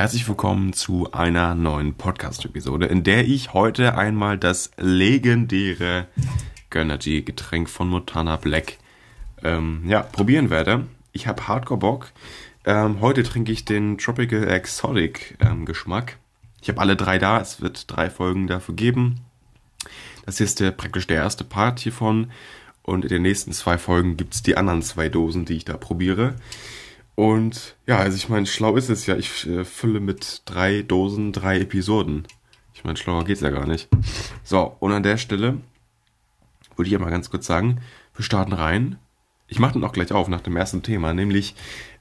Herzlich willkommen zu einer neuen Podcast-Episode, in der ich heute einmal das legendäre Gönnergy Getränk von Montana Black ähm, ja, probieren werde. Ich habe Hardcore Bock. Ähm, heute trinke ich den Tropical Exotic ähm, Geschmack. Ich habe alle drei da. Es wird drei Folgen dafür geben. Das hier ist der, praktisch der erste Part hiervon. Und in den nächsten zwei Folgen gibt es die anderen zwei Dosen, die ich da probiere. Und ja, also ich meine, schlau ist es ja. Ich äh, fülle mit drei Dosen drei Episoden. Ich meine, schlauer geht's ja gar nicht. So, und an der Stelle würde ich ja mal ganz kurz sagen, wir starten rein. Ich mache dann auch gleich auf nach dem ersten Thema, nämlich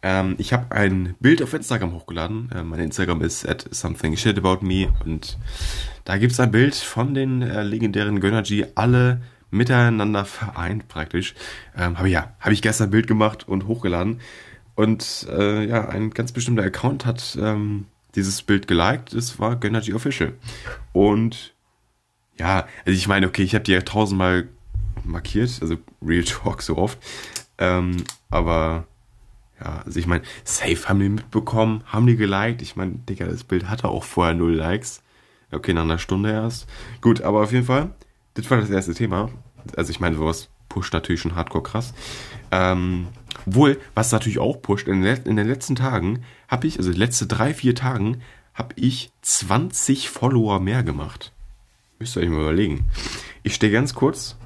ähm, ich habe ein Bild auf Instagram hochgeladen. Äh, mein Instagram ist at something shit about me und da gibt's ein Bild von den äh, legendären Gönnergy, alle miteinander vereint praktisch. Ähm, habe ja, habe ich gestern ein Bild gemacht und hochgeladen. Und äh, ja, ein ganz bestimmter Account hat ähm, dieses Bild geliked. Es war Gönnergy Official. Und ja, also ich meine, okay, ich habe die ja tausendmal markiert, also Real Talk so oft. Ähm, aber ja, also ich meine, safe haben die mitbekommen, haben die geliked. Ich meine, Digga, das Bild hatte auch vorher null Likes. Okay, nach einer Stunde erst. Gut, aber auf jeden Fall, das war das erste Thema. Also ich meine, sowas pusht natürlich schon hardcore krass. Ähm, wohl, was natürlich auch pusht, in, in den letzten Tagen habe ich, also die letzten drei, vier Tagen, habe ich 20 Follower mehr gemacht. Müsst ihr euch mal überlegen. Ich stehe ganz kurz.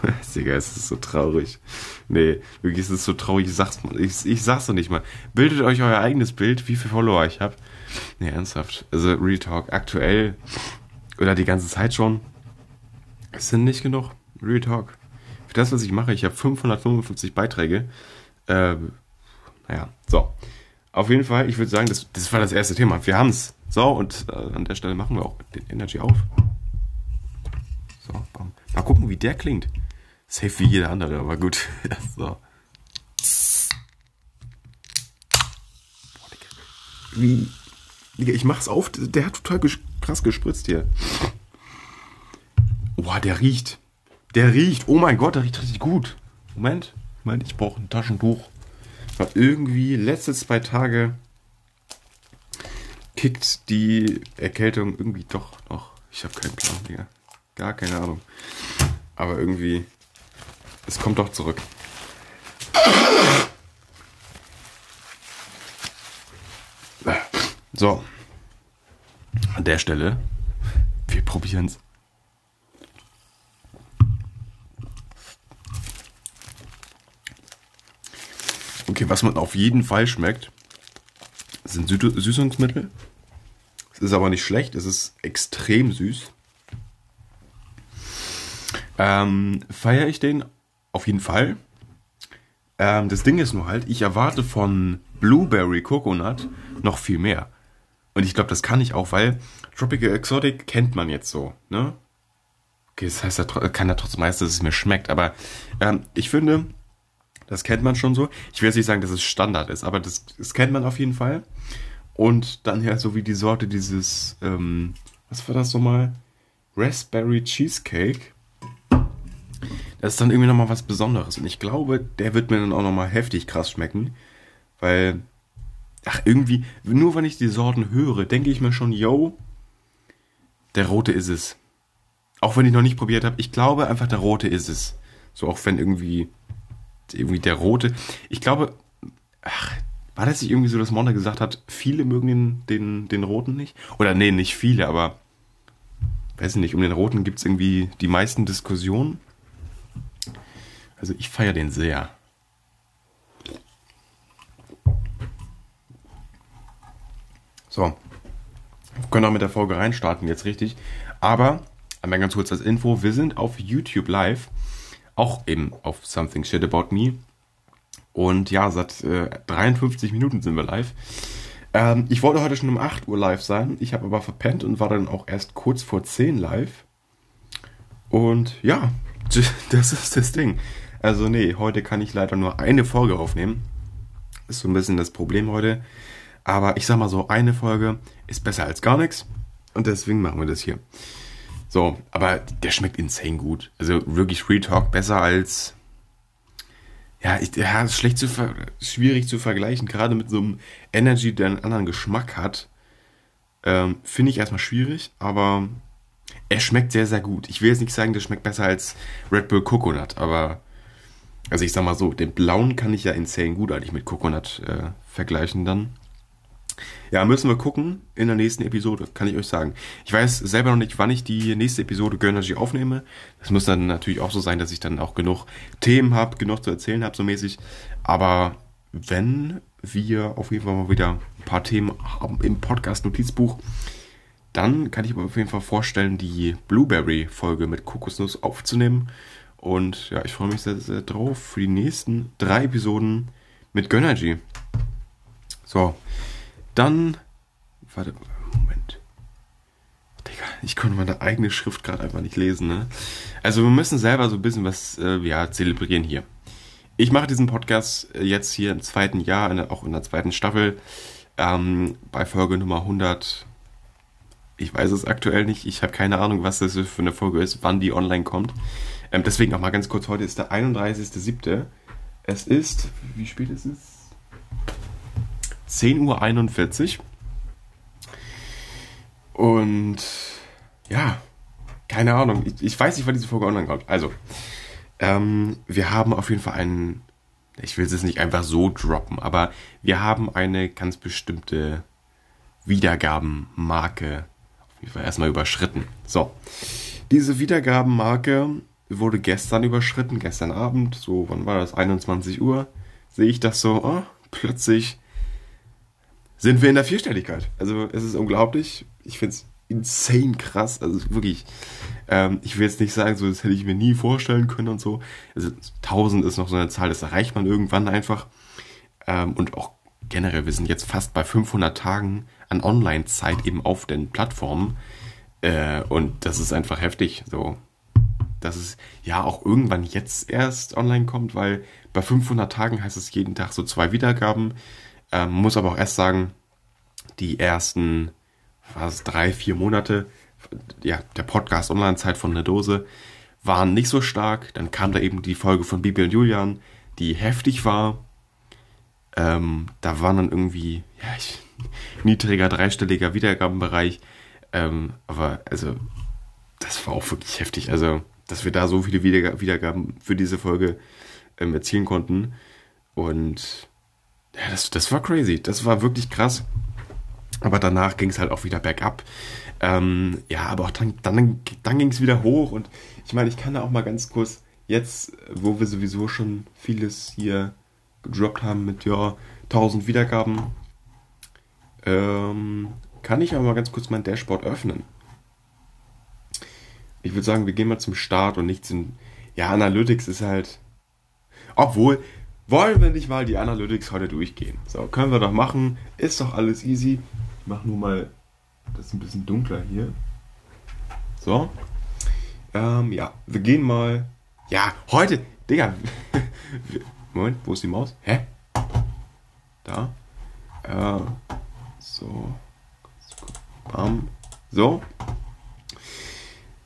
Digga, es ist so traurig. Nee, wirklich, es ist so traurig. Ich sag's, ich, ich sag's doch nicht mal. Bildet euch euer eigenes Bild, wie viele Follower ich habe. Nee, ernsthaft. Also, Real Talk, aktuell oder die ganze Zeit schon. Es sind nicht genug. Real Talk das, was ich mache, ich habe 555 Beiträge. Äh, naja, so. Auf jeden Fall, ich würde sagen, das, das war das erste Thema. Wir haben es. So, und äh, an der Stelle machen wir auch den Energy auf. So, bam. Mal gucken, wie der klingt. Safe wie jeder andere, aber gut. so. Wie. Ich mach's auf, der hat total krass gespritzt hier. Boah, der riecht. Der riecht, oh mein Gott, der riecht richtig gut. Moment, Moment, ich brauche ein Taschentuch. Weil irgendwie letzte zwei Tage kickt die Erkältung irgendwie doch noch. Ich habe keinen Plan, Digga. Gar keine Ahnung. Aber irgendwie, es kommt doch zurück. So. An der Stelle, wir probieren es. Was man auf jeden Fall schmeckt, sind Süßungsmittel. Es ist aber nicht schlecht, es ist extrem süß. Ähm, Feiere ich den auf jeden Fall. Ähm, das Ding ist nur halt, ich erwarte von Blueberry Coconut noch viel mehr. Und ich glaube, das kann ich auch, weil Tropical Exotic kennt man jetzt so, ne? Okay, das heißt, kann ja trotzdem meist, dass es mir schmeckt. Aber ähm, ich finde, das kennt man schon so. Ich will jetzt nicht sagen, dass es Standard ist, aber das, das kennt man auf jeden Fall. Und dann ja so wie die Sorte dieses, ähm, was war das nochmal? Raspberry Cheesecake. Das ist dann irgendwie nochmal was Besonderes. Und ich glaube, der wird mir dann auch nochmal heftig krass schmecken. Weil, ach, irgendwie, nur wenn ich die Sorten höre, denke ich mir schon, yo, der rote ist es. Auch wenn ich noch nicht probiert habe, ich glaube einfach, der rote ist es. So auch wenn irgendwie irgendwie der rote. Ich glaube, ach, war das nicht irgendwie so, dass Monda gesagt hat, viele mögen den, den, den roten nicht? Oder nee, nicht viele, aber weiß ich nicht, um den roten gibt es irgendwie die meisten Diskussionen. Also ich feiere den sehr. So. Wir können auch mit der Folge reinstarten, jetzt richtig. Aber, einmal ganz kurz als Info, wir sind auf YouTube live auch eben auf Something Shit About Me. Und ja, seit äh, 53 Minuten sind wir live. Ähm, ich wollte heute schon um 8 Uhr live sein. Ich habe aber verpennt und war dann auch erst kurz vor 10 live. Und ja, das ist das Ding. Also nee, heute kann ich leider nur eine Folge aufnehmen. Ist so ein bisschen das Problem heute. Aber ich sag mal so, eine Folge ist besser als gar nichts. Und deswegen machen wir das hier. So, aber der schmeckt insane gut. Also wirklich Free Talk besser als. ja, ich, ja, schlecht zu schwierig zu vergleichen, gerade mit so einem Energy, der einen anderen Geschmack hat. Ähm, Finde ich erstmal schwierig, aber er schmeckt sehr, sehr gut. Ich will jetzt nicht sagen, der schmeckt besser als Red Bull Coconut, aber also ich sag mal so, den blauen kann ich ja insane gut eigentlich mit Coconut äh, vergleichen dann. Ja, müssen wir gucken in der nächsten Episode, kann ich euch sagen. Ich weiß selber noch nicht, wann ich die nächste Episode Gönnergy aufnehme. Das muss dann natürlich auch so sein, dass ich dann auch genug Themen habe, genug zu erzählen habe, so mäßig. Aber wenn wir auf jeden Fall mal wieder ein paar Themen haben im Podcast-Notizbuch, dann kann ich mir auf jeden Fall vorstellen, die Blueberry-Folge mit Kokosnuss aufzunehmen. Und ja, ich freue mich sehr, sehr drauf für die nächsten drei Episoden mit Gönnergy. So, dann. Warte, Moment. Digga, ich konnte meine eigene Schrift gerade einfach nicht lesen, ne? Also, wir müssen selber so ein bisschen was, äh, ja, zelebrieren hier. Ich mache diesen Podcast äh, jetzt hier im zweiten Jahr, in der, auch in der zweiten Staffel, ähm, bei Folge Nummer 100. Ich weiß es aktuell nicht. Ich habe keine Ahnung, was das für eine Folge ist, wann die online kommt. Ähm, deswegen noch mal ganz kurz: Heute ist der 31.07. Es ist, wie spät ist es? 10.41 Uhr. Und ja, keine Ahnung. Ich, ich, weiß nicht, wann diese Folge online kommt. Also, ähm, wir haben auf jeden Fall einen. Ich will es jetzt nicht einfach so droppen, aber wir haben eine ganz bestimmte Wiedergabenmarke auf jeden Fall erstmal überschritten. So, diese Wiedergabenmarke wurde gestern überschritten, gestern Abend, so, wann war das? 21 Uhr. Sehe ich das so, oh, plötzlich sind wir in der Vierstelligkeit. Also es ist unglaublich. Ich finde es insane krass. Also wirklich, ähm, ich will jetzt nicht sagen, so das hätte ich mir nie vorstellen können und so. Also 1000 ist noch so eine Zahl, das erreicht man irgendwann einfach. Ähm, und auch generell, wir sind jetzt fast bei 500 Tagen an Online-Zeit eben auf den Plattformen. Äh, und das ist einfach heftig. So, dass es ja auch irgendwann jetzt erst online kommt, weil bei 500 Tagen heißt es jeden Tag so zwei Wiedergaben. Ähm, muss aber auch erst sagen, die ersten was, drei, vier Monate ja, der Podcast-Online-Zeit von der Dose waren nicht so stark. Dann kam da eben die Folge von Bibi und Julian, die heftig war. Ähm, da waren dann irgendwie ja, ich, niedriger, dreistelliger Wiedergabenbereich. Ähm, aber also, das war auch wirklich heftig. Also, dass wir da so viele Wiedergaben für diese Folge ähm, erzielen konnten. Und ja, das, das war crazy. Das war wirklich krass. Aber danach ging es halt auch wieder bergab. Ähm, ja, aber auch dann, dann, dann ging es wieder hoch. Und ich meine, ich kann da auch mal ganz kurz, jetzt, wo wir sowieso schon vieles hier gedroppt haben mit, ja, 1000 Wiedergaben, ähm, kann ich aber mal ganz kurz mein Dashboard öffnen. Ich würde sagen, wir gehen mal zum Start und nicht zum. Ja, Analytics ist halt. Obwohl, wollen wir nicht mal die Analytics heute durchgehen? So, können wir doch machen. Ist doch alles easy. Ich mache nur mal das ein bisschen dunkler hier. So. Ähm, ja, wir gehen mal. Ja, heute. Digga. Moment, wo ist die Maus? Hä? Da. Äh, so. Bam. So.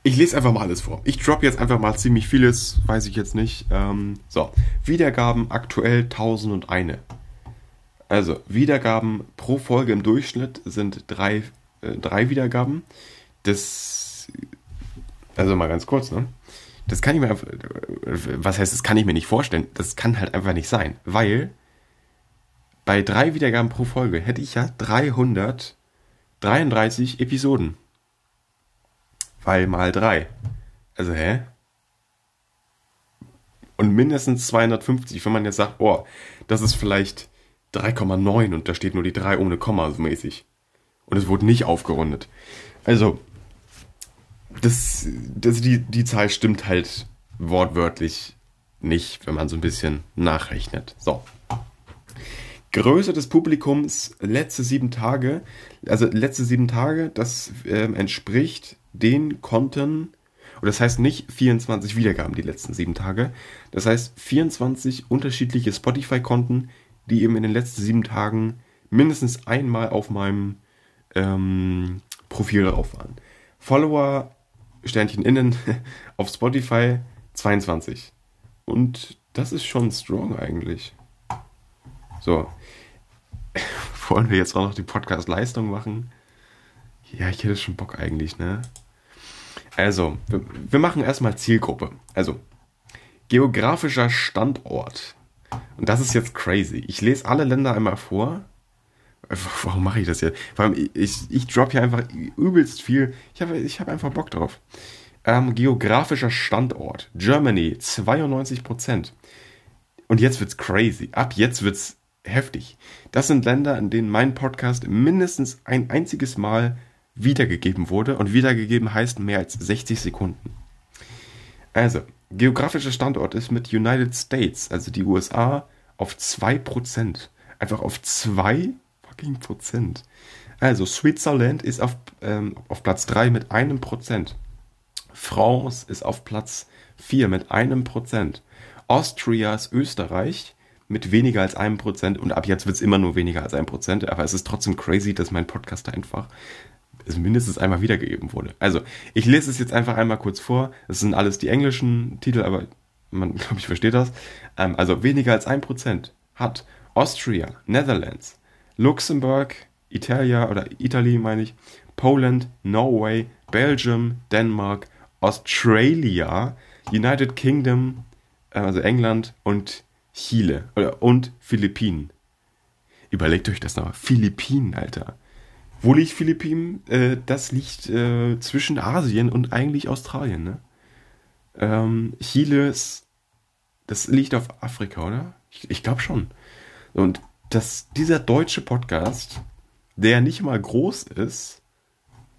Ich lese einfach mal alles vor. Ich drop jetzt einfach mal ziemlich vieles, weiß ich jetzt nicht. Ähm, so, Wiedergaben aktuell 1001. Also, Wiedergaben pro Folge im Durchschnitt sind drei, äh, drei Wiedergaben. Das, also mal ganz kurz, ne? Das kann ich mir einfach, was heißt, das kann ich mir nicht vorstellen. Das kann halt einfach nicht sein, weil bei drei Wiedergaben pro Folge hätte ich ja 333 Episoden. Weil mal 3. Also, hä? Und mindestens 250, wenn man jetzt sagt, oh, das ist vielleicht 3,9 und da steht nur die 3 ohne Komma so mäßig. Und es wurde nicht aufgerundet. Also, das, das, die, die Zahl stimmt halt wortwörtlich nicht, wenn man so ein bisschen nachrechnet. So. Größe des Publikums letzte sieben Tage, also letzte sieben Tage, das äh, entspricht den konnten, und das heißt nicht 24 Wiedergaben die letzten sieben Tage, das heißt 24 unterschiedliche Spotify-Konten, die eben in den letzten sieben Tagen mindestens einmal auf meinem ähm, Profil drauf waren. Follower, Sternchen innen, auf Spotify 22. Und das ist schon strong eigentlich. So. Wollen wir jetzt auch noch die Podcast-Leistung machen? Ja, ich hätte schon Bock eigentlich, ne? Also, wir, wir machen erstmal Zielgruppe. Also, geografischer Standort. Und das ist jetzt crazy. Ich lese alle Länder einmal vor. Warum mache ich das jetzt? Vor allem, ich, ich drop hier einfach übelst viel. Ich habe ich hab einfach Bock drauf. Ähm, geografischer Standort. Germany, 92%. Und jetzt wird's crazy. Ab jetzt wird's heftig. Das sind Länder, in denen mein Podcast mindestens ein einziges Mal wiedergegeben wurde. Und wiedergegeben heißt mehr als 60 Sekunden. Also, geografischer Standort ist mit United States, also die USA, auf 2%. Einfach auf 2 fucking Prozent. Also, Switzerland ist auf, ähm, auf Platz 3 mit einem Prozent. France ist auf Platz 4 mit einem Prozent. Austria ist Österreich mit weniger als einem Prozent und ab jetzt wird es immer nur weniger als ein Prozent, aber es ist trotzdem crazy, dass mein Podcast da einfach mindestens einmal wiedergegeben wurde. Also, ich lese es jetzt einfach einmal kurz vor. Das sind alles die englischen Titel, aber man, glaube ich, versteht das. Ähm, also, weniger als ein Prozent hat Austria, Netherlands, Luxemburg, Italia oder Italy meine ich, Poland, Norway, Belgium, Denmark, Australia, United Kingdom, äh, also England und Chile oder, und Philippinen. Überlegt euch das noch. Philippinen, Alter. Wo liegt Philippinen? Äh, das liegt äh, zwischen Asien und eigentlich Australien, ne? Ähm, Chile ist, das liegt auf Afrika, oder? Ich, ich glaube schon. Und dass dieser deutsche Podcast, der nicht mal groß ist,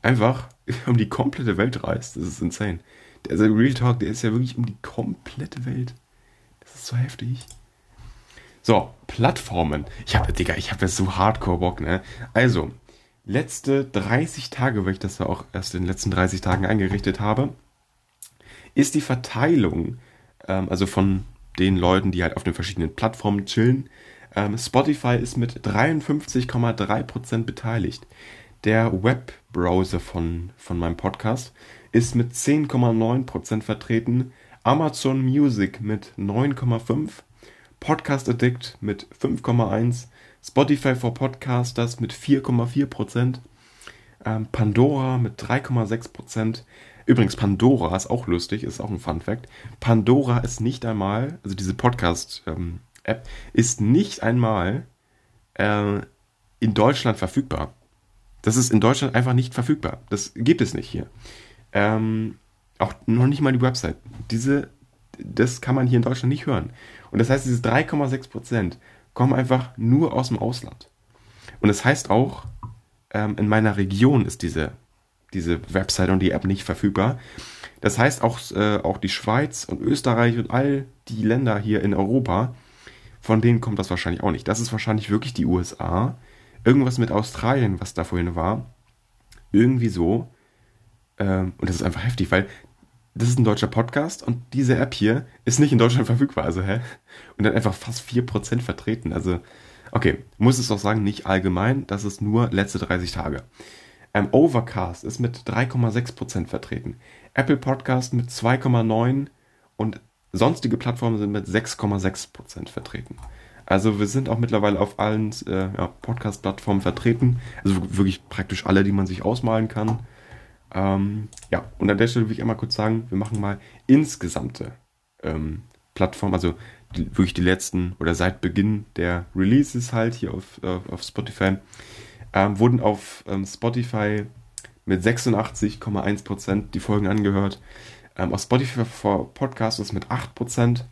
einfach um die komplette Welt reist. Das ist insane. Also Real Talk, der ist ja wirklich um die komplette Welt. Das ist so heftig. So, Plattformen. Ich habe, Digga, ich habe jetzt so Hardcore Bock, ne? Also, letzte 30 Tage, weil ich das ja auch erst in den letzten 30 Tagen eingerichtet habe, ist die Verteilung, ähm, also von den Leuten, die halt auf den verschiedenen Plattformen chillen. Ähm, Spotify ist mit 53,3% beteiligt. Der Webbrowser von, von meinem Podcast ist mit 10,9% vertreten. Amazon Music mit 9,5%. Podcast Addict mit 5,1%. Spotify for Podcasters mit 4,4%. Ähm, Pandora mit 3,6%. Übrigens, Pandora ist auch lustig, ist auch ein Fun Fact. Pandora ist nicht einmal, also diese Podcast-App, ähm, ist nicht einmal äh, in Deutschland verfügbar. Das ist in Deutschland einfach nicht verfügbar. Das gibt es nicht hier. Ähm, auch noch nicht mal die Website. Diese, das kann man hier in Deutschland nicht hören. Und das heißt, diese 3,6% kommen einfach nur aus dem Ausland. Und das heißt auch, ähm, in meiner Region ist diese, diese Website und die App nicht verfügbar. Das heißt auch, äh, auch die Schweiz und Österreich und all die Länder hier in Europa, von denen kommt das wahrscheinlich auch nicht. Das ist wahrscheinlich wirklich die USA. Irgendwas mit Australien, was da vorhin war. Irgendwie so. Ähm, und das ist einfach heftig, weil das ist ein deutscher Podcast und diese App hier ist nicht in Deutschland verfügbar. Also, hä? Und dann einfach fast 4% vertreten. Also, okay, muss es auch sagen, nicht allgemein, das ist nur letzte 30 Tage. Ähm, Overcast ist mit 3,6% vertreten. Apple Podcast mit 2,9% und sonstige Plattformen sind mit 6,6% vertreten. Also wir sind auch mittlerweile auf allen äh, ja, Podcast-Plattformen vertreten. Also wirklich praktisch alle, die man sich ausmalen kann. Ähm, ja, und an der Stelle will ich einmal kurz sagen, wir machen mal insgesamte ähm, Plattformen, also die, wirklich die letzten oder seit Beginn der Releases halt hier auf, äh, auf Spotify, ähm, wurden auf ähm, Spotify mit 86,1% die Folgen angehört. Ähm, auf Spotify for Podcasts mit 8%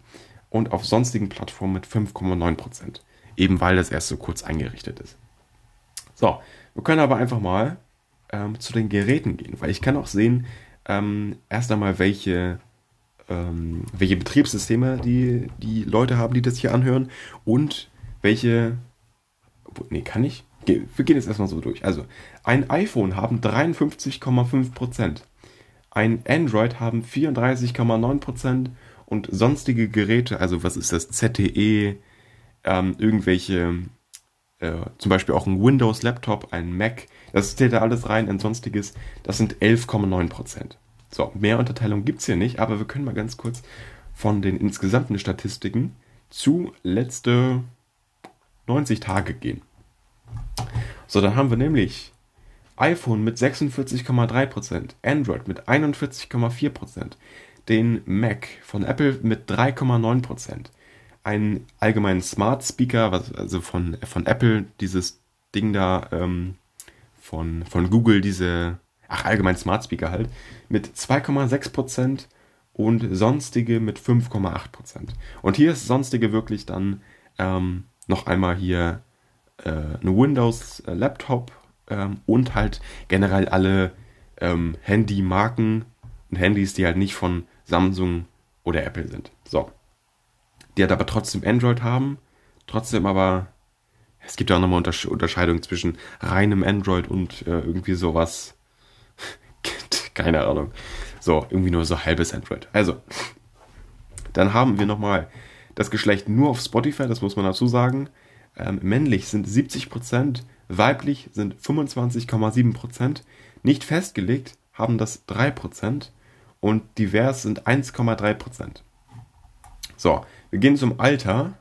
und auf sonstigen Plattformen mit 5,9%. Eben weil das erst so kurz eingerichtet ist. So, wir können aber einfach mal ähm, zu den Geräten gehen, weil ich kann auch sehen, ähm, erst einmal, welche, ähm, welche Betriebssysteme die, die Leute haben, die das hier anhören und welche. Nee, kann ich? Wir gehen jetzt erstmal so durch. Also, ein iPhone haben 53,5%. Ein Android haben 34,9% und sonstige Geräte, also was ist das, ZTE, ähm, irgendwelche, äh, zum Beispiel auch ein Windows-Laptop, ein Mac, das zählt da alles rein, ein sonstiges, das sind 11,9%. So, mehr Unterteilung gibt es hier nicht, aber wir können mal ganz kurz von den insgesamten Statistiken zu letzte 90 Tage gehen. So, dann haben wir nämlich iPhone mit 46,3%, Android mit 41,4%, den Mac von Apple mit 3,9%, einen allgemeinen Smart Speaker, also von, von Apple, dieses Ding da, ähm, von, von Google, diese, ach, allgemein Smart Speaker halt, mit 2,6% und sonstige mit 5,8%. Und hier ist sonstige wirklich dann ähm, noch einmal hier äh, eine Windows-Laptop ähm, und halt generell alle ähm, Handy-Marken und Handys, die halt nicht von Samsung oder Apple sind. So. Die halt aber trotzdem Android haben, trotzdem aber. Es gibt ja auch nochmal Untersche Unterscheidungen zwischen reinem Android und äh, irgendwie sowas. Keine Ahnung. So, irgendwie nur so halbes Android. Also, dann haben wir nochmal das Geschlecht nur auf Spotify, das muss man dazu sagen. Ähm, männlich sind 70%, weiblich sind 25,7%, nicht festgelegt haben das 3% und divers sind 1,3%. So, wir gehen zum Alter.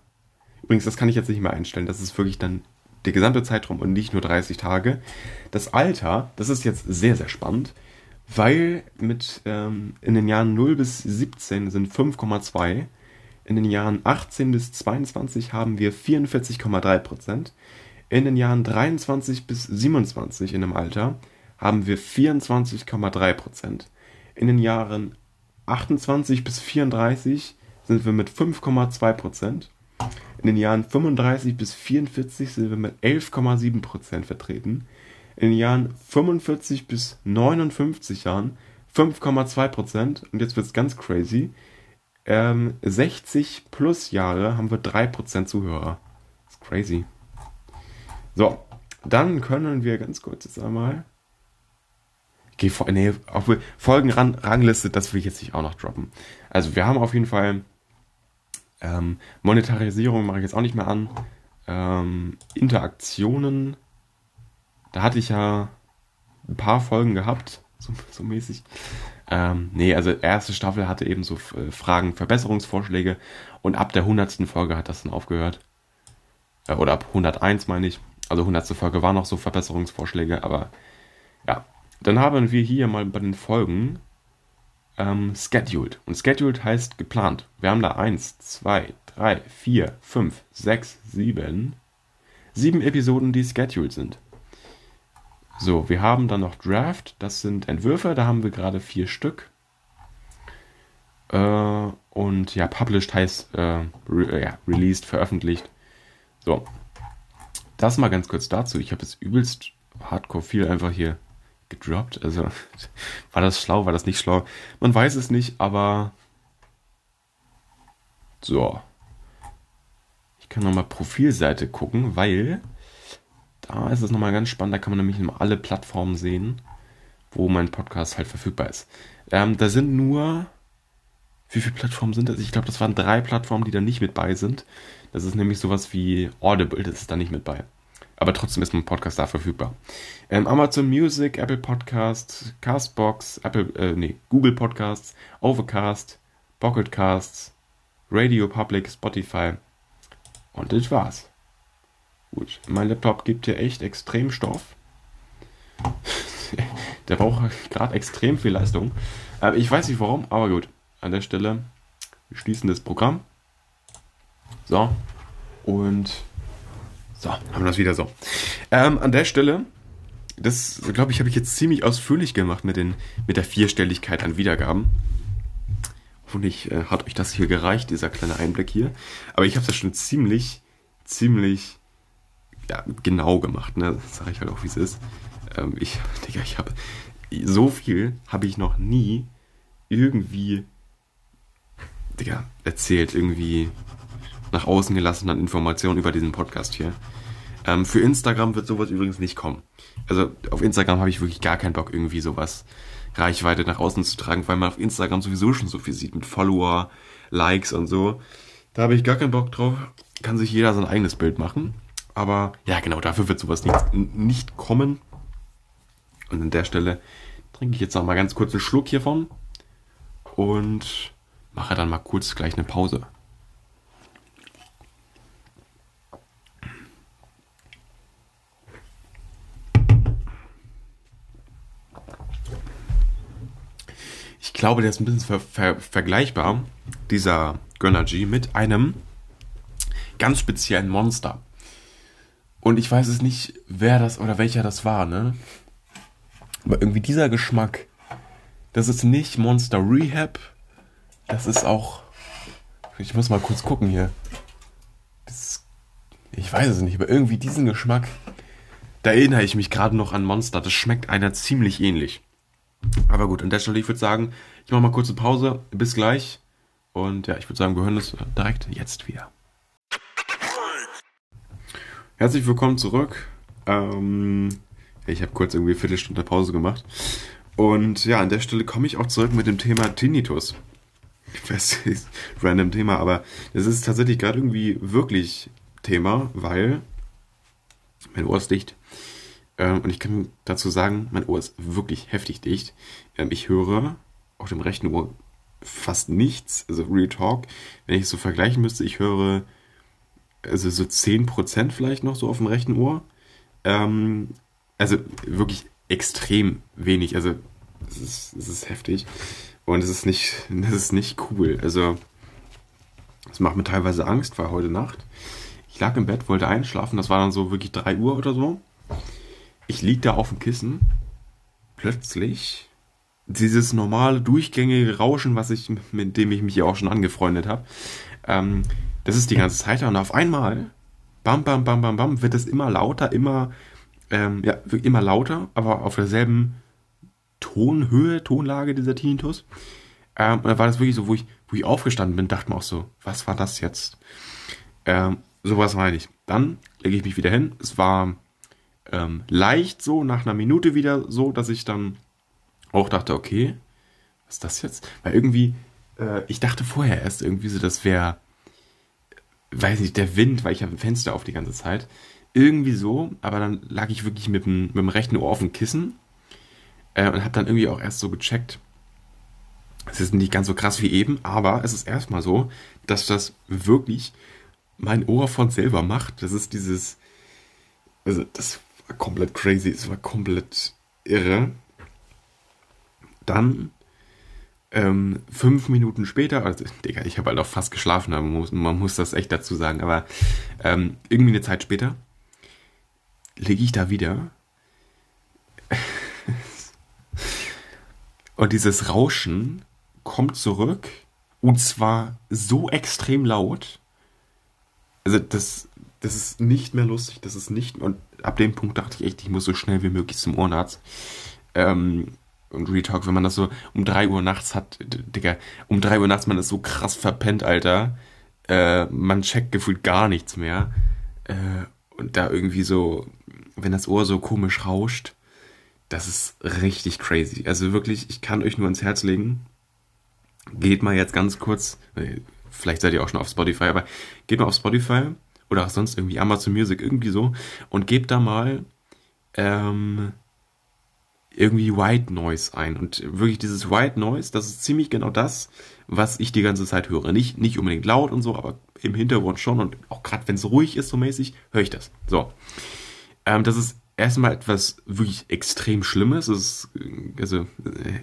Übrigens, das kann ich jetzt nicht mehr einstellen. Das ist wirklich dann der gesamte Zeitraum und nicht nur 30 Tage. Das Alter, das ist jetzt sehr, sehr spannend, weil mit ähm, in den Jahren 0 bis 17 sind 5,2 in den Jahren 18 bis 22 haben wir 44,3% In den Jahren 23 bis 27 in dem Alter haben wir 24,3% In den Jahren 28 bis 34 sind wir mit 5,2 In den Jahren 35 bis 44 sind wir mit 11,7% vertreten. In den Jahren 45 bis 59 Jahren 5,2% Und jetzt wird es ganz crazy ähm, 60 plus Jahre haben wir 3% Zuhörer. Das ist crazy. So, dann können wir ganz kurz jetzt einmal. Okay, nee, Folgenrangliste, das will ich jetzt nicht auch noch droppen. Also, wir haben auf jeden Fall ähm, Monetarisierung, mache ich jetzt auch nicht mehr an. Ähm, Interaktionen, da hatte ich ja ein paar Folgen gehabt, so, so mäßig. Ähm, nee, also erste Staffel hatte eben so äh, Fragen, Verbesserungsvorschläge und ab der 100. Folge hat das dann aufgehört. Äh, oder ab 101 meine ich. Also 100. Folge waren noch so Verbesserungsvorschläge, aber ja. Dann haben wir hier mal bei den Folgen ähm, scheduled. Und scheduled heißt geplant. Wir haben da 1, 2, 3, 4, 5, 6, 7. Sieben Episoden, die scheduled sind. So, wir haben dann noch Draft, das sind Entwürfe, da haben wir gerade vier Stück. Äh, und ja, published heißt äh, re ja, released, veröffentlicht. So, das mal ganz kurz dazu. Ich habe jetzt übelst hardcore viel einfach hier gedroppt. Also, war das schlau, war das nicht schlau? Man weiß es nicht, aber so. Ich kann nochmal Profilseite gucken, weil da ist es nochmal ganz spannend, da kann man nämlich alle Plattformen sehen, wo mein Podcast halt verfügbar ist. Ähm, da sind nur, wie viele Plattformen sind das? Ich glaube, das waren drei Plattformen, die da nicht mit bei sind. Das ist nämlich sowas wie Audible, das ist da nicht mit bei. Aber trotzdem ist mein Podcast da verfügbar. Ähm, Amazon Music, Apple Podcasts, Castbox, Apple, äh, nee, Google Podcasts, Overcast, Pocketcasts, Radio Public, Spotify. Und das war's. Gut, mein Laptop gibt hier echt extrem Stoff. Der braucht gerade extrem viel Leistung. Äh, ich weiß nicht warum, aber gut. An der Stelle, wir schließen das Programm. So. Und so, haben wir das wieder so. Ähm, an der Stelle, das glaube ich, habe ich jetzt ziemlich ausführlich gemacht mit, den, mit der Vierstelligkeit an Wiedergaben. Hoffentlich äh, hat euch das hier gereicht, dieser kleine Einblick hier. Aber ich habe ja schon ziemlich, ziemlich ja, genau gemacht, ne? Das sage ich halt auch, wie es ist. Ähm, ich, Digga, ich habe so viel habe ich noch nie irgendwie, Digga, erzählt, irgendwie nach außen gelassen an Informationen über diesen Podcast hier. Ähm, für Instagram wird sowas übrigens nicht kommen. Also auf Instagram habe ich wirklich gar keinen Bock, irgendwie sowas Reichweite nach außen zu tragen, weil man auf Instagram sowieso schon so viel sieht mit Follower, Likes und so. Da habe ich gar keinen Bock drauf. Kann sich jeder sein eigenes Bild machen. Aber ja, genau, dafür wird sowas nicht, nicht kommen. Und an der Stelle trinke ich jetzt noch mal ganz kurz einen Schluck hiervon. Und mache dann mal kurz gleich eine Pause. Ich glaube, der ist ein bisschen ver ver vergleichbar, dieser Gönnergy, mit einem ganz speziellen Monster. Und ich weiß es nicht, wer das oder welcher das war, ne? Aber irgendwie dieser Geschmack, das ist nicht Monster Rehab, das ist auch. Ich muss mal kurz gucken hier. Das, ich weiß es nicht, aber irgendwie diesen Geschmack, da erinnere ich mich gerade noch an Monster. Das schmeckt einer ziemlich ähnlich. Aber gut, an der Stelle, ich würde sagen, ich mache mal kurze Pause. Bis gleich. Und ja, ich würde sagen, wir hören uns direkt jetzt wieder. Herzlich willkommen zurück. Ähm, ich habe kurz irgendwie eine Viertelstunde Pause gemacht. Und ja, an der Stelle komme ich auch zurück mit dem Thema Tinnitus. Ich weiß, ist random Thema, aber es ist tatsächlich gerade irgendwie wirklich Thema, weil mein Ohr ist dicht. Ähm, und ich kann dazu sagen, mein Ohr ist wirklich heftig dicht. Ähm, ich höre auf dem rechten Ohr fast nichts. Also Real Talk, wenn ich es so vergleichen müsste, ich höre also so 10% vielleicht noch so auf dem rechten Ohr. Ähm, also wirklich extrem wenig. Also es ist, es ist heftig. Und es ist nicht, das ist nicht cool. Also es macht mir teilweise Angst, weil heute Nacht, ich lag im Bett, wollte einschlafen, das war dann so wirklich 3 Uhr oder so. Ich lieg da auf dem Kissen. Plötzlich dieses normale, durchgängige Rauschen, was ich, mit dem ich mich ja auch schon angefreundet habe. Ähm, das ist die ganze Zeit und auf einmal, bam, bam, bam, bam, bam, wird es immer lauter, immer, ähm, ja, immer lauter, aber auf derselben Tonhöhe, Tonlage dieser Tinnitus. Ähm, und dann war das wirklich so, wo ich, wo ich aufgestanden bin, dachte mir auch so, was war das jetzt? Ähm, sowas meine ich. Dann lege ich mich wieder hin. Es war ähm, leicht so, nach einer Minute wieder so, dass ich dann auch dachte, okay, was ist das jetzt? Weil irgendwie, äh, ich dachte vorher erst irgendwie so, das wäre weiß nicht, der Wind, weil ich habe ein Fenster auf die ganze Zeit. Irgendwie so, aber dann lag ich wirklich mit dem, mit dem rechten Ohr auf dem Kissen äh, und habe dann irgendwie auch erst so gecheckt. Es ist nicht ganz so krass wie eben, aber es ist erstmal so, dass das wirklich mein Ohr von selber macht. Das ist dieses, also das war komplett crazy, es war komplett irre. Dann ähm, fünf Minuten später, also Digga, ich habe halt auch fast geschlafen, aber man muss, man muss das echt dazu sagen, aber ähm, irgendwie eine Zeit später liege ich da wieder und dieses Rauschen kommt zurück und zwar so extrem laut, also das, das ist nicht mehr lustig, das ist nicht, und ab dem Punkt dachte ich echt, ich muss so schnell wie möglich zum Ohrenarzt. Ähm, und Retalk, wenn man das so um 3 Uhr nachts hat, Digga, um 3 Uhr nachts, man ist so krass verpennt, Alter. Äh, man checkt gefühlt gar nichts mehr. Äh, und da irgendwie so, wenn das Ohr so komisch rauscht, das ist richtig crazy. Also wirklich, ich kann euch nur ins Herz legen. Geht mal jetzt ganz kurz, vielleicht seid ihr auch schon auf Spotify, aber geht mal auf Spotify oder auch sonst irgendwie Amazon Music, irgendwie so, und gebt da mal ähm, irgendwie White Noise ein. Und wirklich dieses White Noise, das ist ziemlich genau das, was ich die ganze Zeit höre. Nicht, nicht unbedingt laut und so, aber im Hintergrund schon. Und auch gerade wenn es ruhig ist, so mäßig, höre ich das. So. Ähm, das ist erstmal etwas wirklich extrem Schlimmes. Ist, also,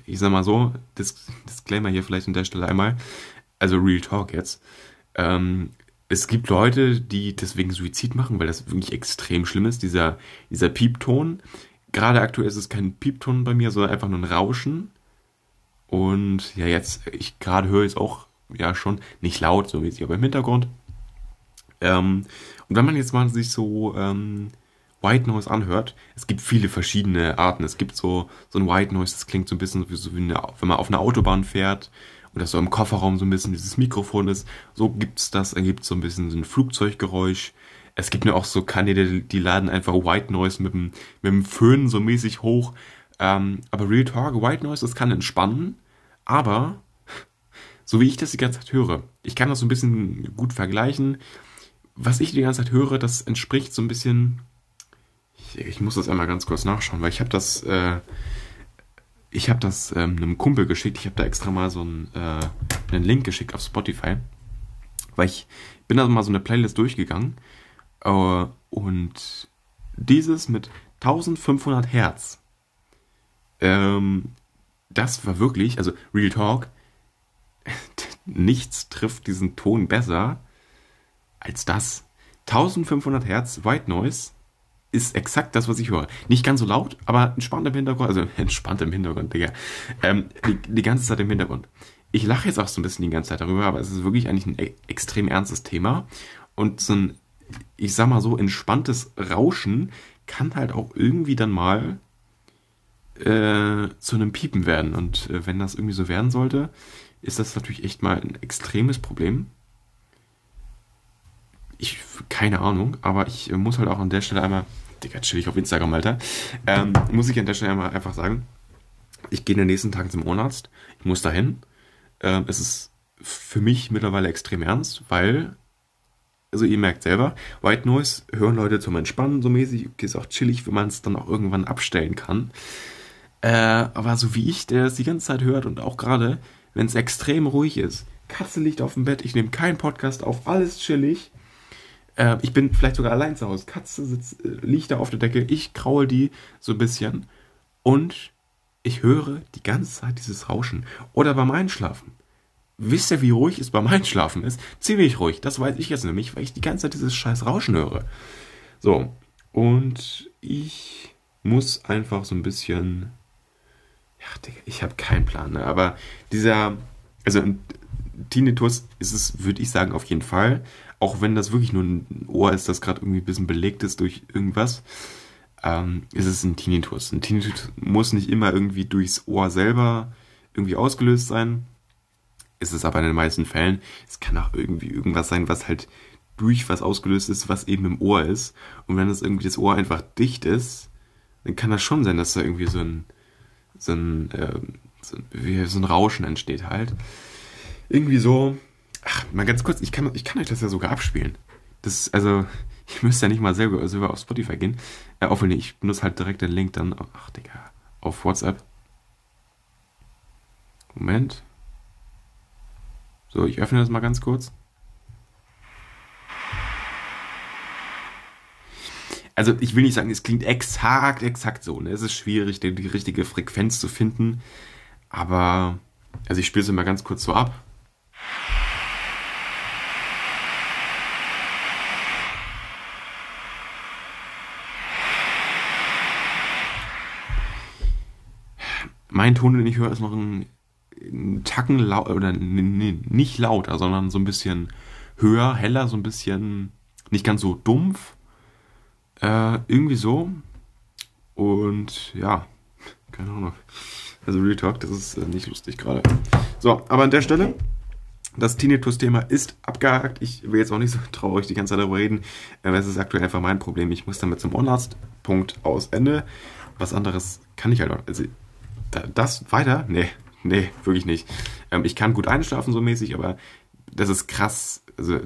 ich sag mal so, Dis Disclaimer hier vielleicht an der Stelle einmal. Also Real Talk jetzt. Ähm, es gibt Leute, die deswegen Suizid machen, weil das wirklich extrem schlimm ist. Dieser, dieser Piepton, Gerade aktuell ist es kein Piepton bei mir, sondern einfach nur ein Rauschen. Und ja, jetzt, ich gerade höre es auch, ja, schon nicht laut, so mäßig, aber im Hintergrund. Ähm, und wenn man jetzt mal sich so ähm, White Noise anhört, es gibt viele verschiedene Arten. Es gibt so, so ein White Noise, das klingt so ein bisschen wie, so wie eine, wenn man auf einer Autobahn fährt das so im Kofferraum so ein bisschen dieses Mikrofon ist. So gibt es das, ergibt so ein bisschen so ein Flugzeuggeräusch. Es gibt nur auch so Kanäle, die laden einfach White Noise mit dem, mit dem Föhn so mäßig hoch. Ähm, aber Real Talk, White Noise, das kann entspannen. Aber, so wie ich das die ganze Zeit höre, ich kann das so ein bisschen gut vergleichen. Was ich die ganze Zeit höre, das entspricht so ein bisschen. Ich, ich muss das einmal ganz kurz nachschauen, weil ich habe das. Äh, ich habe das ähm, einem Kumpel geschickt. Ich habe da extra mal so einen, äh, einen Link geschickt auf Spotify, weil ich bin da mal so eine Playlist durchgegangen äh, und dieses mit 1500 Hertz, ähm, das war wirklich, also Real Talk, nichts trifft diesen Ton besser als das. 1500 Hertz White Noise ist exakt das, was ich höre. Nicht ganz so laut, aber entspannt im Hintergrund, also entspannt im Hintergrund, Digga. Ähm, die, die ganze Zeit im Hintergrund. Ich lache jetzt auch so ein bisschen die ganze Zeit darüber, aber es ist wirklich eigentlich ein e extrem ernstes Thema. Und so ein, ich sag mal so, entspanntes Rauschen kann halt auch irgendwie dann mal äh, zu einem Piepen werden. Und äh, wenn das irgendwie so werden sollte, ist das natürlich echt mal ein extremes Problem. Ich, keine Ahnung, aber ich äh, muss halt auch an der Stelle einmal, Digga, chill ich auf Instagram, Alter, ähm, muss ich an der Stelle einmal einfach sagen, ich gehe in den nächsten Tagen zum Ohrarzt, ich muss dahin. Ähm, es ist für mich mittlerweile extrem ernst, weil, also ihr merkt selber, White Noise hören Leute zum Entspannen so mäßig, ist auch chillig, wenn man es dann auch irgendwann abstellen kann. Äh, aber so wie ich, der es die ganze Zeit hört und auch gerade, wenn es extrem ruhig ist, Katze liegt auf dem Bett, ich nehme keinen Podcast auf, alles chillig, äh, ich bin vielleicht sogar allein zu Hause. Katze sitzt, äh, liegt da auf der Decke. Ich kraule die so ein bisschen. Und ich höre die ganze Zeit dieses Rauschen. Oder beim Einschlafen. Wisst ihr, wie ruhig es beim Einschlafen ist? Ziemlich ruhig. Das weiß ich jetzt nämlich, weil ich die ganze Zeit dieses scheiß Rauschen höre. So. Und ich muss einfach so ein bisschen. Ja, Digga, ich habe keinen Plan, ne? Aber dieser. Also, Tinnitus ist es, würde ich sagen, auf jeden Fall auch wenn das wirklich nur ein Ohr ist, das gerade irgendwie ein bisschen belegt ist durch irgendwas, ähm, ist es ein Tinnitus. Ein Tinnitus muss nicht immer irgendwie durchs Ohr selber irgendwie ausgelöst sein. Ist es aber in den meisten Fällen. Es kann auch irgendwie irgendwas sein, was halt durch was ausgelöst ist, was eben im Ohr ist. Und wenn das irgendwie das Ohr einfach dicht ist, dann kann das schon sein, dass da irgendwie so ein, so ein, äh, so, ein, so ein Rauschen entsteht halt. Irgendwie so, Ach, mal ganz kurz, ich kann, ich kann euch das ja sogar abspielen. Das, also, ich müsste ja nicht mal selber, selber auf Spotify gehen. Äh, auch wenn ich benutze halt direkt den Link dann, ach Digga, auf WhatsApp. Moment. So, ich öffne das mal ganz kurz. Also ich will nicht sagen, es klingt exakt, exakt so. Ne? Es ist schwierig, die, die richtige Frequenz zu finden. Aber, also ich spiele es mal ganz kurz so ab. Mein Ton, den ich höre, ist noch ein, ein Tacken laut, oder nee, nicht lauter, sondern so ein bisschen höher, heller, so ein bisschen nicht ganz so dumpf. Äh, irgendwie so. Und ja, keine Ahnung. Also Real Talk, das ist äh, nicht lustig gerade. So, aber an der Stelle, das Tinnitus-Thema ist abgehakt. Ich will jetzt auch nicht so traurig die ganze Zeit darüber reden. Äh, es ist aktuell einfach mein Problem. Ich muss damit zum Ohrenarzt. Punkt aus Ende. Was anderes kann ich halt auch. Also das weiter? Nee, nee, wirklich nicht. Ähm, ich kann gut einschlafen so mäßig, aber das ist krass. Also,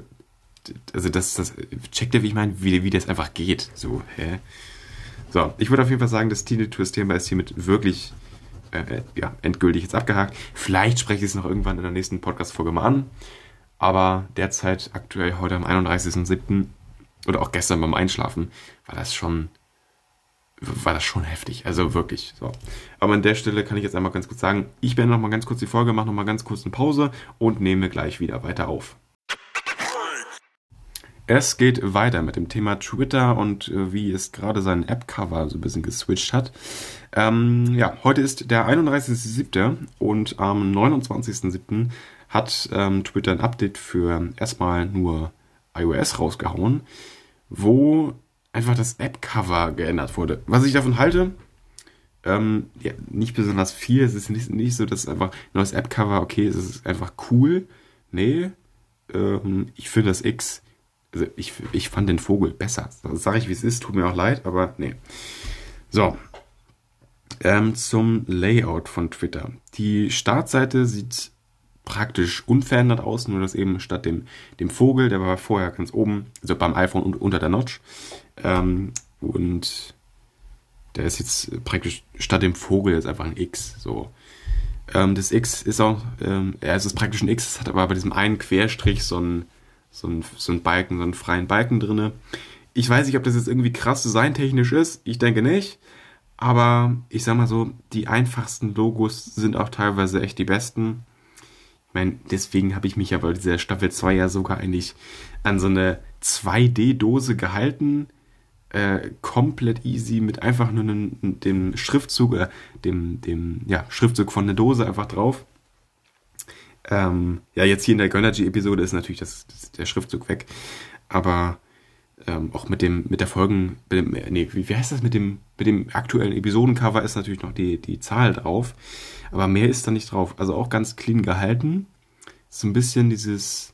also das, das checkt ihr, wie ich meine, wie, wie das einfach geht. So, hä? So, ich würde auf jeden Fall sagen, das Tinnitus-Thema ist hiermit wirklich äh, ja, endgültig jetzt abgehakt. Vielleicht spreche ich es noch irgendwann in der nächsten Podcast-Folge mal an. Aber derzeit, aktuell heute am 31.07. oder auch gestern beim Einschlafen, war das schon war das schon heftig. Also wirklich. So. Aber an der Stelle kann ich jetzt einmal ganz kurz sagen, ich werde noch mal ganz kurz die Folge, mache noch mal ganz kurz eine Pause und nehme gleich wieder weiter auf. Es geht weiter mit dem Thema Twitter und äh, wie es gerade sein App-Cover so ein bisschen geswitcht hat. Ähm, ja, heute ist der 31.07. und am 29.07. hat ähm, Twitter ein Update für erstmal nur iOS rausgehauen, wo einfach das App-Cover geändert wurde. Was ich davon halte, ähm, ja, nicht besonders viel. Es ist nicht, nicht so, dass einfach neues App-Cover, okay, es ist einfach cool. Nee, ähm, ich finde das X, also ich, ich fand den Vogel besser. Das sage ich, wie es ist, tut mir auch leid, aber nee. So, ähm, zum Layout von Twitter. Die Startseite sieht praktisch unverändert aus, nur dass eben statt dem, dem Vogel, der war vorher ganz oben, also beim iPhone unter der Notch, ähm, und Der ist jetzt praktisch statt dem Vogel jetzt einfach ein X. So. Ähm, das X ist auch, ähm, ja, es ist praktisch ein X, es hat aber bei diesem einen Querstrich so ein, so ein, so ein Balken, so einen freien Balken drinne. Ich weiß nicht, ob das jetzt irgendwie krass designtechnisch ist. Ich denke nicht. Aber ich sag mal so, die einfachsten Logos sind auch teilweise echt die besten. Ich meine, deswegen habe ich mich ja bei dieser Staffel 2 ja sogar eigentlich an so eine 2D-Dose gehalten. Äh, komplett easy mit einfach nur einem, dem Schriftzug, äh, dem, dem ja, Schriftzug von der Dose einfach drauf. Ähm, ja, jetzt hier in der Gönnergy-Episode ist natürlich das, das, der Schriftzug weg. Aber ähm, auch mit dem, mit der Folgen, mit dem, nee, wie, wie heißt das mit dem, mit dem aktuellen Episodencover ist natürlich noch die, die Zahl drauf. Aber mehr ist da nicht drauf. Also auch ganz clean gehalten. So ein bisschen dieses,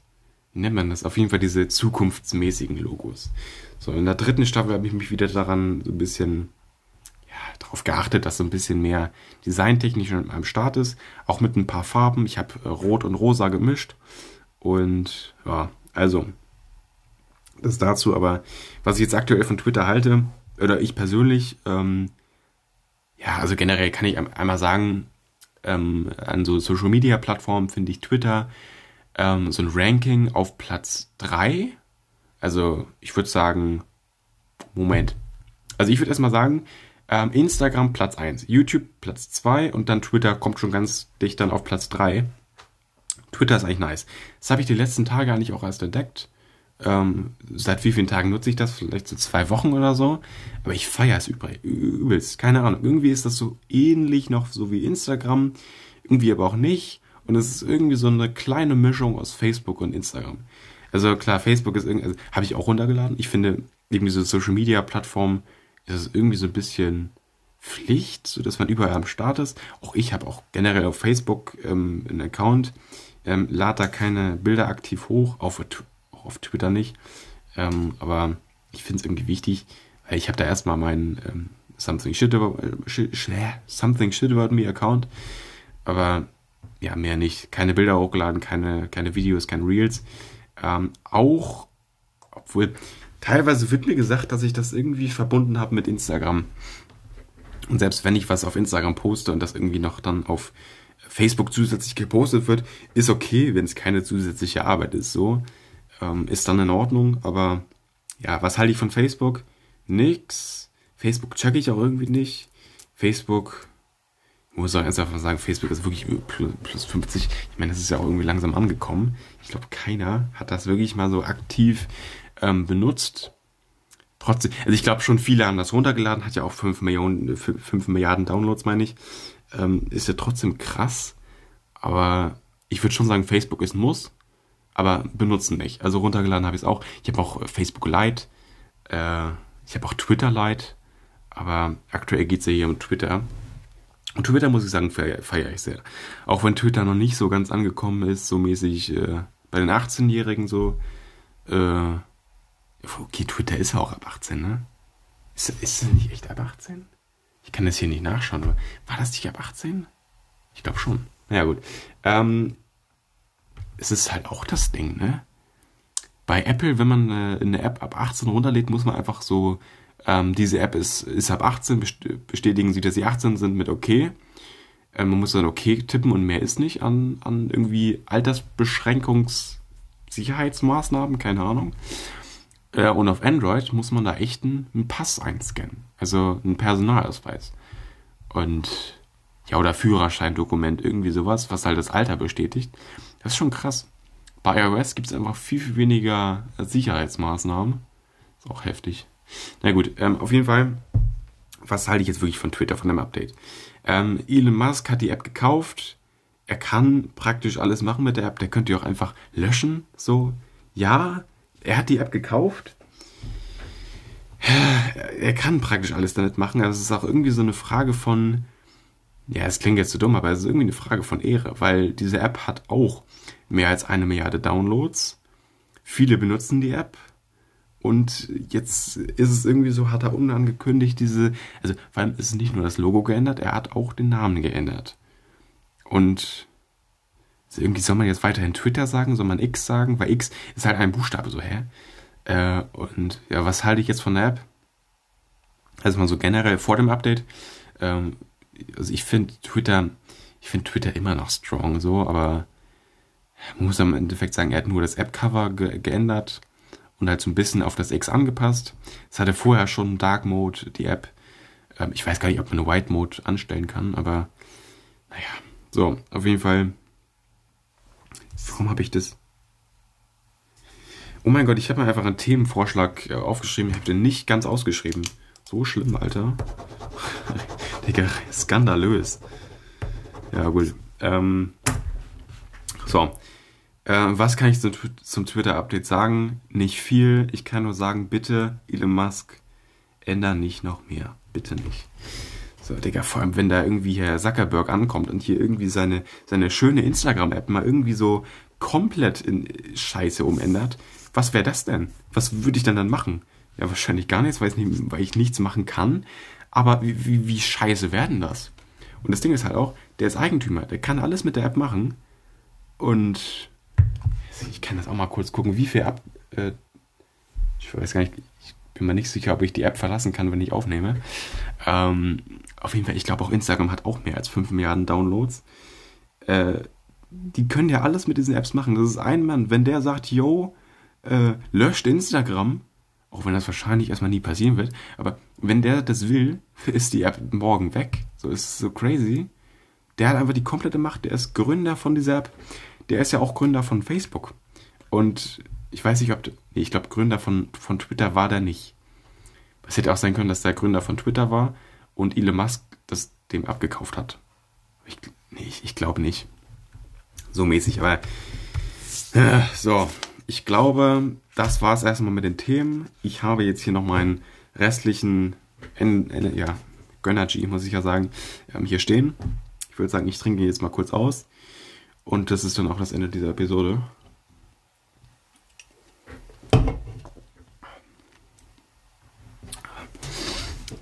nennt man das? Auf jeden Fall diese zukunftsmäßigen Logos. So, in der dritten Staffel habe ich mich wieder daran so ein bisschen ja, darauf geachtet, dass so ein bisschen mehr designtechnisch am Start ist. Auch mit ein paar Farben. Ich habe äh, Rot und Rosa gemischt. Und ja, also das dazu, aber was ich jetzt aktuell von Twitter halte, oder ich persönlich, ähm, ja, also generell kann ich einmal sagen, ähm, an so Social Media Plattformen finde ich Twitter ähm, so ein Ranking auf Platz 3. Also ich würde sagen, Moment. Also ich würde erstmal sagen, ähm, Instagram Platz 1, YouTube Platz 2 und dann Twitter kommt schon ganz dicht dann auf Platz 3. Twitter ist eigentlich nice. Das habe ich die letzten Tage eigentlich auch erst entdeckt. Ähm, seit wie vielen Tagen nutze ich das? Vielleicht so zwei Wochen oder so. Aber ich feiere es übelst. Keine Ahnung. Irgendwie ist das so ähnlich noch so wie Instagram. Irgendwie aber auch nicht. Und es ist irgendwie so eine kleine Mischung aus Facebook und Instagram. Also klar, Facebook ist irgendwie, also, habe ich auch runtergeladen. Ich finde, eben diese Social Media Plattform ist es irgendwie so ein bisschen Pflicht, so dass man überall am Start ist. Auch ich habe auch generell auf Facebook ähm, einen Account, ähm, lade da keine Bilder aktiv hoch, auf auf Twitter nicht. Ähm, aber ich finde es irgendwie wichtig, weil ich habe da erstmal meinen ähm, Something, shit about, äh, Something Shit About Me Account. Aber ja, mehr nicht. Keine Bilder hochgeladen, keine, keine Videos, keine Reels. Ähm, auch, obwohl teilweise wird mir gesagt, dass ich das irgendwie verbunden habe mit Instagram. Und selbst wenn ich was auf Instagram poste und das irgendwie noch dann auf Facebook zusätzlich gepostet wird, ist okay, wenn es keine zusätzliche Arbeit ist. So ähm, ist dann in Ordnung. Aber ja, was halte ich von Facebook? Nix. Facebook check ich auch irgendwie nicht. Facebook, muss auch ernsthaft sagen, Facebook ist wirklich plus 50. Ich meine, das ist ja auch irgendwie langsam angekommen. Ich glaube, keiner hat das wirklich mal so aktiv ähm, benutzt. Trotzdem, also ich glaube schon viele haben das runtergeladen, hat ja auch 5 Millionen, 5 Milliarden Downloads, meine ich. Ähm, ist ja trotzdem krass. Aber ich würde schon sagen, Facebook ist ein Muss aber benutzen nicht. Also runtergeladen habe ich es auch. Ich habe auch Facebook Lite, äh, ich habe auch Twitter Lite, aber aktuell geht es ja hier um Twitter. Und Twitter muss ich sagen, feiere feier ich sehr. Auch wenn Twitter noch nicht so ganz angekommen ist, so mäßig äh, bei den 18-Jährigen so. Äh, okay, Twitter ist ja auch ab 18, ne? Ist, ist das nicht echt ab 18? Ich kann das hier nicht nachschauen, aber war das nicht ab 18? Ich glaube schon. Naja, gut. Ähm, es ist halt auch das Ding, ne? Bei Apple, wenn man äh, eine App ab 18 runterlädt, muss man einfach so, ähm, diese App ist, ist ab 18, bestätigen sie, dass sie 18 sind mit OK. Ähm, man muss dann OK tippen und mehr ist nicht an, an irgendwie Altersbeschränkungssicherheitsmaßnahmen, keine Ahnung. Äh, und auf Android muss man da echt einen, einen Pass einscannen, also einen Personalausweis. Und ja, oder Führerscheindokument, irgendwie sowas, was halt das Alter bestätigt. Das ist schon krass. Bei iOS gibt es einfach viel, viel weniger Sicherheitsmaßnahmen. Ist auch heftig. Na gut, ähm, auf jeden Fall, was halte ich jetzt wirklich von Twitter, von dem Update? Ähm, Elon Musk hat die App gekauft. Er kann praktisch alles machen mit der App. Der könnte die auch einfach löschen. So, ja, er hat die App gekauft. Er kann praktisch alles damit machen. Also es ist auch irgendwie so eine Frage von, ja, es klingt jetzt so dumm, aber es ist irgendwie eine Frage von Ehre, weil diese App hat auch mehr als eine Milliarde Downloads. Viele benutzen die App. Und jetzt ist es irgendwie so, hat er unangekündigt diese, also vor allem ist es nicht nur das Logo geändert, er hat auch den Namen geändert. Und irgendwie soll man jetzt weiterhin Twitter sagen, soll man X sagen, weil X ist halt ein Buchstabe so, hä? Äh, und ja, was halte ich jetzt von der App? Also mal so generell vor dem Update. Ähm, also ich finde Twitter, ich finde Twitter immer noch strong so, aber man muss am Endeffekt sagen, er hat nur das App-Cover ge geändert und halt so ein bisschen auf das X angepasst. Es hatte vorher schon Dark Mode, die App. Ähm, ich weiß gar nicht, ob man eine White Mode anstellen kann, aber naja. So, auf jeden Fall. Warum habe ich das? Oh mein Gott, ich habe mir einfach einen Themenvorschlag äh, aufgeschrieben. Ich habe den nicht ganz ausgeschrieben. So schlimm, Alter. Digga, skandalös. Ja, gut. Ähm, so. Äh, was kann ich zum, zum Twitter-Update sagen? Nicht viel. Ich kann nur sagen, bitte, Elon Musk, änder nicht noch mehr. Bitte nicht. So, Digga, vor allem, wenn da irgendwie Herr Zuckerberg ankommt und hier irgendwie seine, seine schöne Instagram-App mal irgendwie so komplett in Scheiße umändert. Was wäre das denn? Was würde ich denn dann machen? Ja, wahrscheinlich gar nichts, weil ich, nicht, weil ich nichts machen kann. Aber wie, wie, wie scheiße werden das? Und das Ding ist halt auch, der ist Eigentümer, der kann alles mit der App machen. Und ich kann das auch mal kurz gucken, wie viel ab. Äh, ich weiß gar nicht, ich bin mir nicht sicher, ob ich die App verlassen kann, wenn ich aufnehme. Ähm, auf jeden Fall, ich glaube auch Instagram hat auch mehr als 5 Milliarden Downloads. Äh, die können ja alles mit diesen Apps machen. Das ist ein Mann. Wenn der sagt, yo, äh, löscht Instagram, auch wenn das wahrscheinlich erstmal nie passieren wird, aber wenn der das will, ist die App morgen weg. So ist so crazy. Der hat einfach die komplette Macht. Der ist Gründer von dieser App. Der ist ja auch Gründer von Facebook. Und ich weiß nicht, ob. Nee, ich glaube, Gründer von, von Twitter war der nicht. Es hätte auch sein können, dass der Gründer von Twitter war und Elon Musk das dem abgekauft hat. Ich, nee, ich, ich glaube nicht. So mäßig, aber. Äh, so, ich glaube, das war es erstmal mit den Themen. Ich habe jetzt hier noch meinen restlichen, ja, Gönnergy, muss ich ja sagen, ähm, hier stehen. Ich würde sagen, ich trinke jetzt mal kurz aus. Und das ist dann auch das Ende dieser Episode.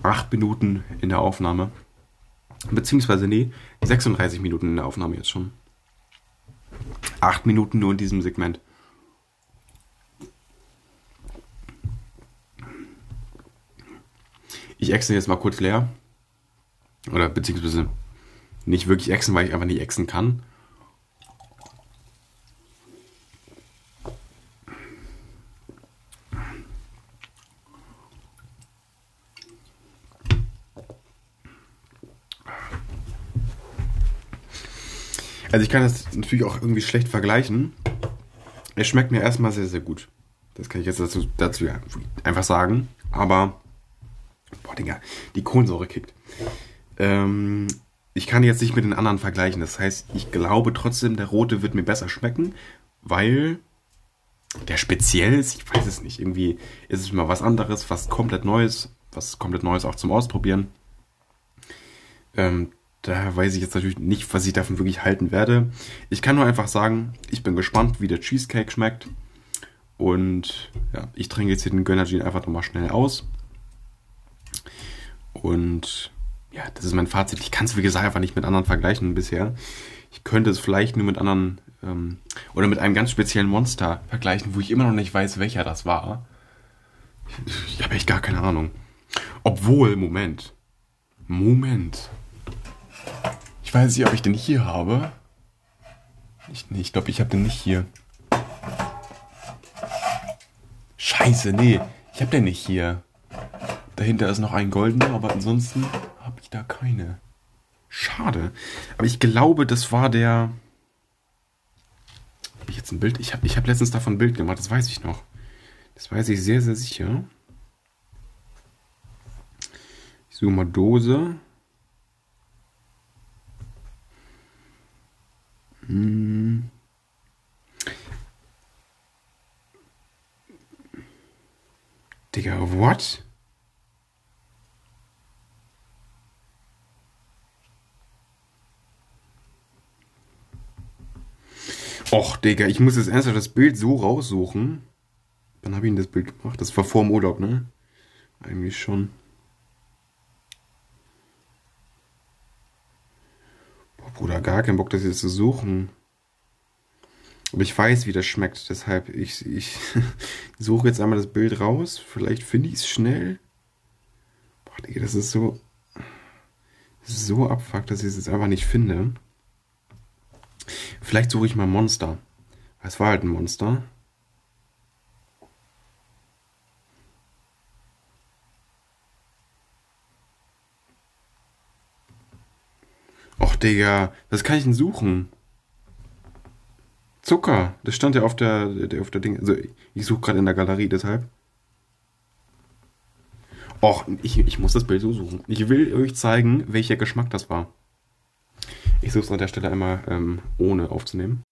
Acht Minuten in der Aufnahme. Beziehungsweise, nee, 36 Minuten in der Aufnahme jetzt schon. Acht Minuten nur in diesem Segment. Ich exen jetzt mal kurz leer. Oder beziehungsweise nicht wirklich exen, weil ich einfach nicht exen kann. Also ich kann das natürlich auch irgendwie schlecht vergleichen. Es schmeckt mir erstmal sehr, sehr gut. Das kann ich jetzt dazu, dazu einfach sagen. Aber Boah, Digga, die Kohlensäure kickt. Ähm, ich kann jetzt nicht mit den anderen vergleichen. Das heißt, ich glaube trotzdem, der rote wird mir besser schmecken, weil der speziell ist. Ich weiß es nicht. Irgendwie ist es mal was anderes, was komplett Neues, was komplett Neues auch zum Ausprobieren. Ähm, da weiß ich jetzt natürlich nicht, was ich davon wirklich halten werde. Ich kann nur einfach sagen, ich bin gespannt, wie der Cheesecake schmeckt. Und ja, ich trinke jetzt hier den Gönnergin einfach nochmal schnell aus. Und ja, das ist mein Fazit. Ich kann es, wie gesagt, einfach nicht mit anderen vergleichen bisher. Ich könnte es vielleicht nur mit anderen ähm, oder mit einem ganz speziellen Monster vergleichen, wo ich immer noch nicht weiß, welcher das war. Ich, ich habe echt gar keine Ahnung. Obwohl, Moment. Moment. Weiß nicht, ob ich den hier habe. Ich, nee, ich glaube, ich habe den nicht hier. Scheiße, nee. Ich habe den nicht hier. Dahinter ist noch ein goldener, aber ansonsten habe ich da keine. Schade. Aber ich glaube, das war der. Habe ich jetzt ein Bild? Ich habe ich hab letztens davon ein Bild gemacht, das weiß ich noch. Das weiß ich sehr, sehr sicher. Ich suche mal Dose. Hm. Digga, what? Och, Digga, ich muss jetzt ernsthaft das Bild so raussuchen. Wann habe ich denn das Bild gemacht? Das war vor dem Urlaub, ne? Eigentlich schon. Bruder, gar keinen Bock, das jetzt zu suchen. Aber ich weiß, wie das schmeckt. Deshalb, ich, ich suche jetzt einmal das Bild raus. Vielleicht finde ich es schnell. Boah, Das ist so. Das ist so abfuckt, dass ich es jetzt einfach nicht finde. Vielleicht suche ich mal Monster. Es war halt ein Monster. Och, Digga, was kann ich denn suchen? Zucker, das stand ja auf der, auf der Ding. Also ich suche gerade in der Galerie, deshalb. Och, ich, ich muss das Bild so suchen. Ich will euch zeigen, welcher Geschmack das war. Ich suche es an der Stelle einmal ähm, ohne aufzunehmen.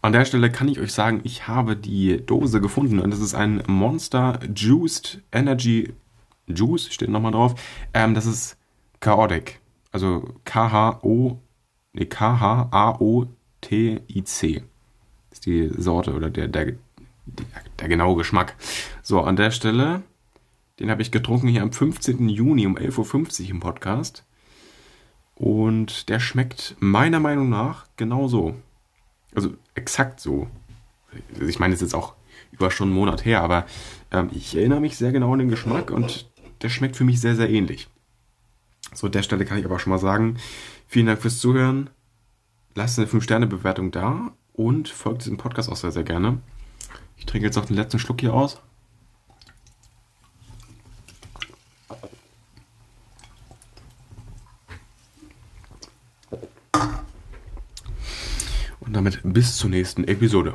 An der Stelle kann ich euch sagen, ich habe die Dose gefunden und das ist ein Monster Juiced Energy Juice, steht nochmal drauf. Ähm, das ist Chaotic. Also K-H-O, nee, K-H-A-O-T-I-C. Ist die Sorte oder der, der, der genaue Geschmack. So, an der Stelle, den habe ich getrunken hier am 15. Juni um 11.50 Uhr im Podcast. Und der schmeckt meiner Meinung nach genau so. Also exakt so. Also ich meine, es ist jetzt auch über schon einen Monat her, aber ähm, ich erinnere mich sehr genau an den Geschmack und der schmeckt für mich sehr, sehr ähnlich. So, an der Stelle kann ich aber schon mal sagen, vielen Dank fürs Zuhören. Lasst eine 5-Sterne-Bewertung da und folgt diesem Podcast auch sehr, sehr gerne. Ich trinke jetzt noch den letzten Schluck hier aus. Und damit bis zur nächsten Episode.